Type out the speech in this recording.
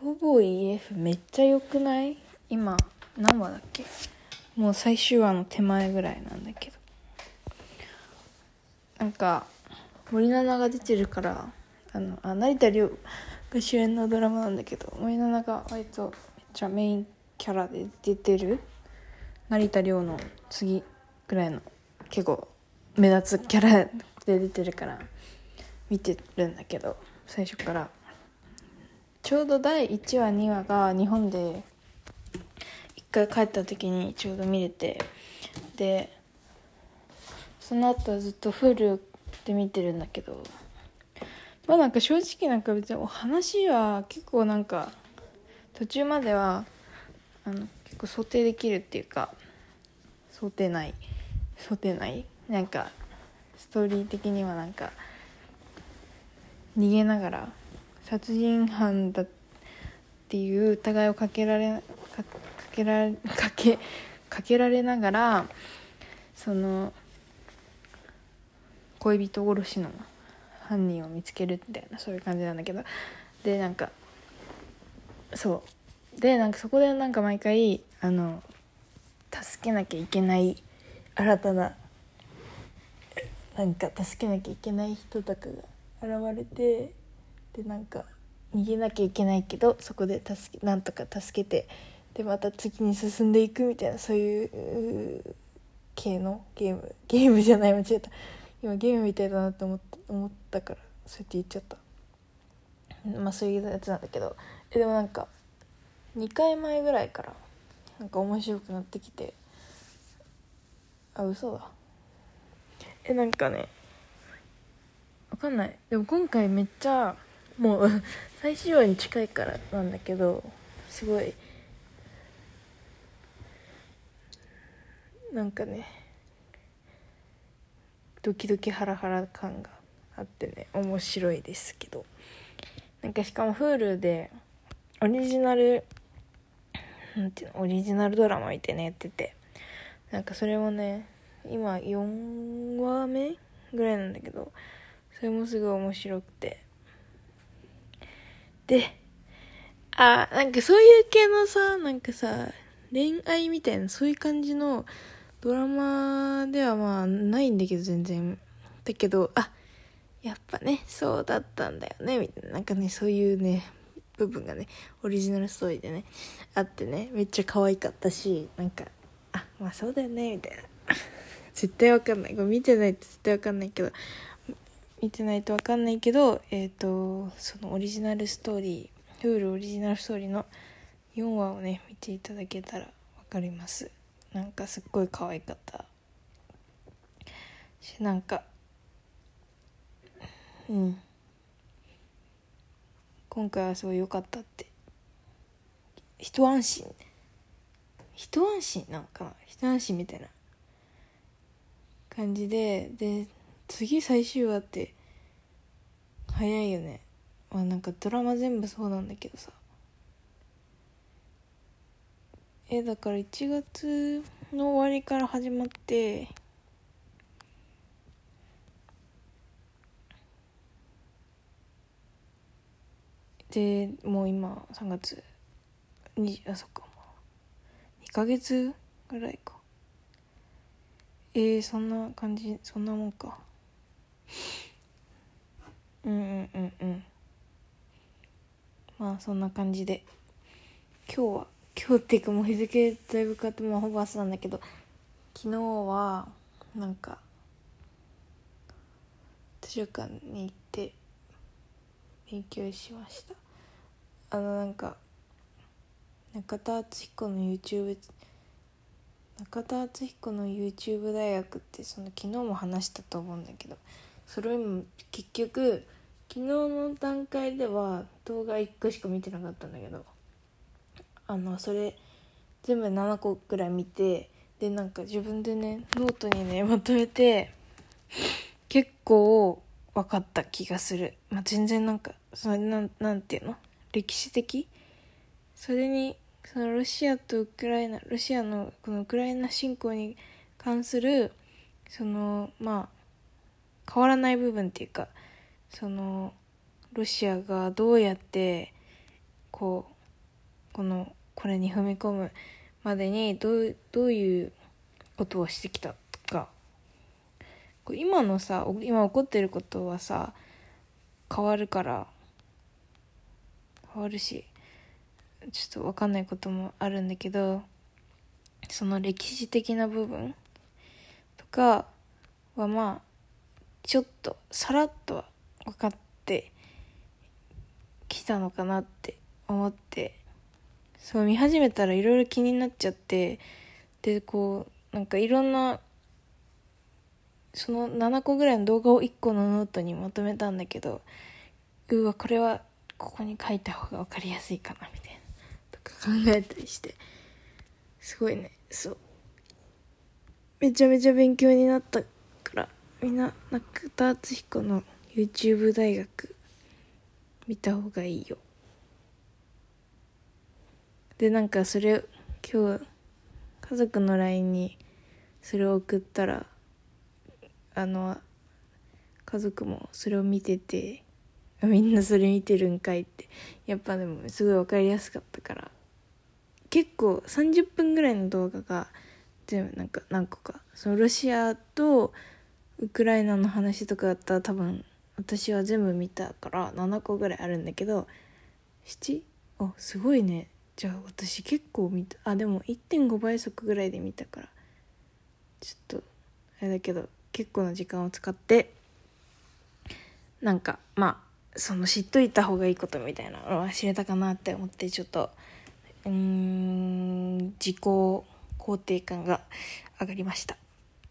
逃亡 EF めっちゃ良くない？今何話だっけ？もう最終話の手前ぐらいなんだけど。なんか森七菜が出てるからあのあ成田凌が主演のドラマなんだけど森七菜が割とめっちゃメインキャラで出てる。成田凌の次ぐらいの結構目立つキャラで出てるから見てるんだけど最初から。ちょうど第1話2話が日本で1回帰った時にちょうど見れてでその後はずっと Hulu で見てるんだけどまあなんか正直なんか別にお話は結構なんか途中まではあの結構想定できるっていうか想定内想定内なんかストーリー的にはなんか逃げながら殺人犯だっていう疑いをかけられかけられかけかけられながらその恋人殺しの犯人を見つけるみたいなそういう感じなんだけど。でなんかそう。でなんかそこでなんか毎回あの助けなきゃいけない新たななんか助けなきゃいけない人とかが現れてでなんか逃げなきゃいけないけどそこで助けなんとか助けてでまた次に進んでいくみたいなそういう系のゲームゲームじゃない間違えた。今ゲームみたいだなと思った思ったからそうやって言っちゃった。まあそういうやつなんだけど。でもなんか2回前ぐらいからなんか面白くなってきて。あ嘘だ。えなんかねわかんない。でも今回めっちゃもう 最終話に近いからなんだけどすごいなんかねドキドキハラハラ感があってね面白いですけど。なんかしかも Hulu でオリジナルなんていうのオリジナルドラマ見てねやっててなんかそれもね今4話目ぐらいなんだけどそれもすごい面白くて。であなんかそういう系のさなんかさ恋愛みたいなそういう感じのドラマではまあないんだけど全然。だけどあやっぱねそうだったんだよねみたいな。なんかねそういうね部分がねオリジナルストーリーでねあってねめっちゃ可愛かったしなんかあまあそうだよねみたいな。絶対わかんない。これ見てないと絶対わかんないけど見てないとわかんないけどえっ、ー、とそのオリジナルストーリー Hulu オリジナルストーリーの4話をね見ていただけたらわかります。なんかすっごい可愛かった。しなんかうん。今回はすごい良かったって。一安心。一安心なんか一安心みたいな感じでで次最終話って早いよね。まあなんかドラマ全部そうなんだけどさ。えだから1月の終わりから始まってでもう今3月にあそっか。もう2ヶ月ぐらいか。えー、そんな感じそんなもんか。うんうんうんまあそんな感じで。今日は今日っていうかもう日付だいぶ変わってもうほぼ朝なんだけど。昨日はなんか図書館に行って勉強しました。あのなんか中田敦彦の YouTube 中田敦彦の YouTube 大学ってその昨日も話したと思うんだけど。それも結局昨日の段階では動画1個しか見てなかったんだけどあのそれ全部7個くらい見てでなんか自分でねノートにねまとめて結構分かった気がする、まあ、全然なんかそれなんなんていうの？歴史的？それにそのロシアとウクライナロシアのこのウクライナ侵攻に関するそのまあ変わらない部分っていうかそのロシアがどうやってこうこのこれに踏み込むまでにどうどういうことをしてきたとか今のさ今起こってることはさ変わるから変わるしちょっと分かんないこともあるんだけどその歴史的な部分とかはまあちょっとさらっとは分かってきたのかなって思ってそう見始めたらいろいろ気になっちゃってでこうなんかいろんなその7個ぐらいの動画を1個のノートにまとめたんだけどうわこれはここに書いた方が分かりやすいかなみたいなとか考えたりしてすごいね。そう。めちゃめちゃ勉強になったから。みんな中田敦彦の YouTube 大学見た方がいいよ。でなんかそれ今日家族の LINE にそれを送ったらあの家族もそれを見ててみんなそれ見てるんかいってやっぱでもすごい分かりやすかったから。結構30分ぐらいの動画が全部なんか何個かそのロシアとウクライナの話とかだったら多分私は全部見たから7個ぐらいあるんだけど 7? あすごいね。じゃあ私結構見た。あでも1.5倍速ぐらいで見たから。ちょっとあれだけど結構な時間を使ってなんかまあその知っといた方がいいことみたいなのは知れたかなって思ってちょっとうん自己肯定感が上がりました。